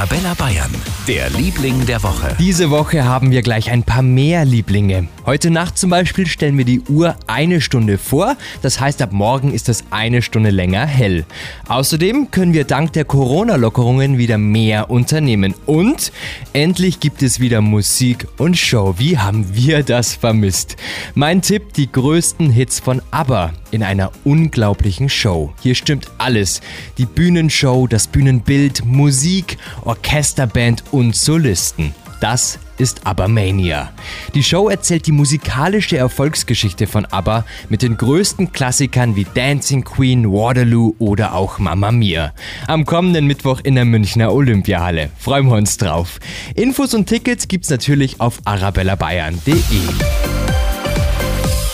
Arabella Bayern, der Liebling der Woche. Diese Woche haben wir gleich ein paar mehr Lieblinge. Heute Nacht zum Beispiel stellen wir die Uhr eine Stunde vor. Das heißt, ab morgen ist es eine Stunde länger hell. Außerdem können wir dank der Corona-Lockerungen wieder mehr unternehmen. Und endlich gibt es wieder Musik und Show. Wie haben wir das vermisst? Mein Tipp, die größten Hits von ABBA in einer unglaublichen Show. Hier stimmt alles. Die Bühnenshow, das Bühnenbild, Musik, Orchesterband und Solisten. Das ist ABBA Mania. Die Show erzählt die musikalische Erfolgsgeschichte von ABBA mit den größten Klassikern wie Dancing Queen, Waterloo oder auch Mamma Mia. Am kommenden Mittwoch in der Münchner Olympiahalle. Freuen wir uns drauf. Infos und Tickets gibt's natürlich auf arabellabayern.de.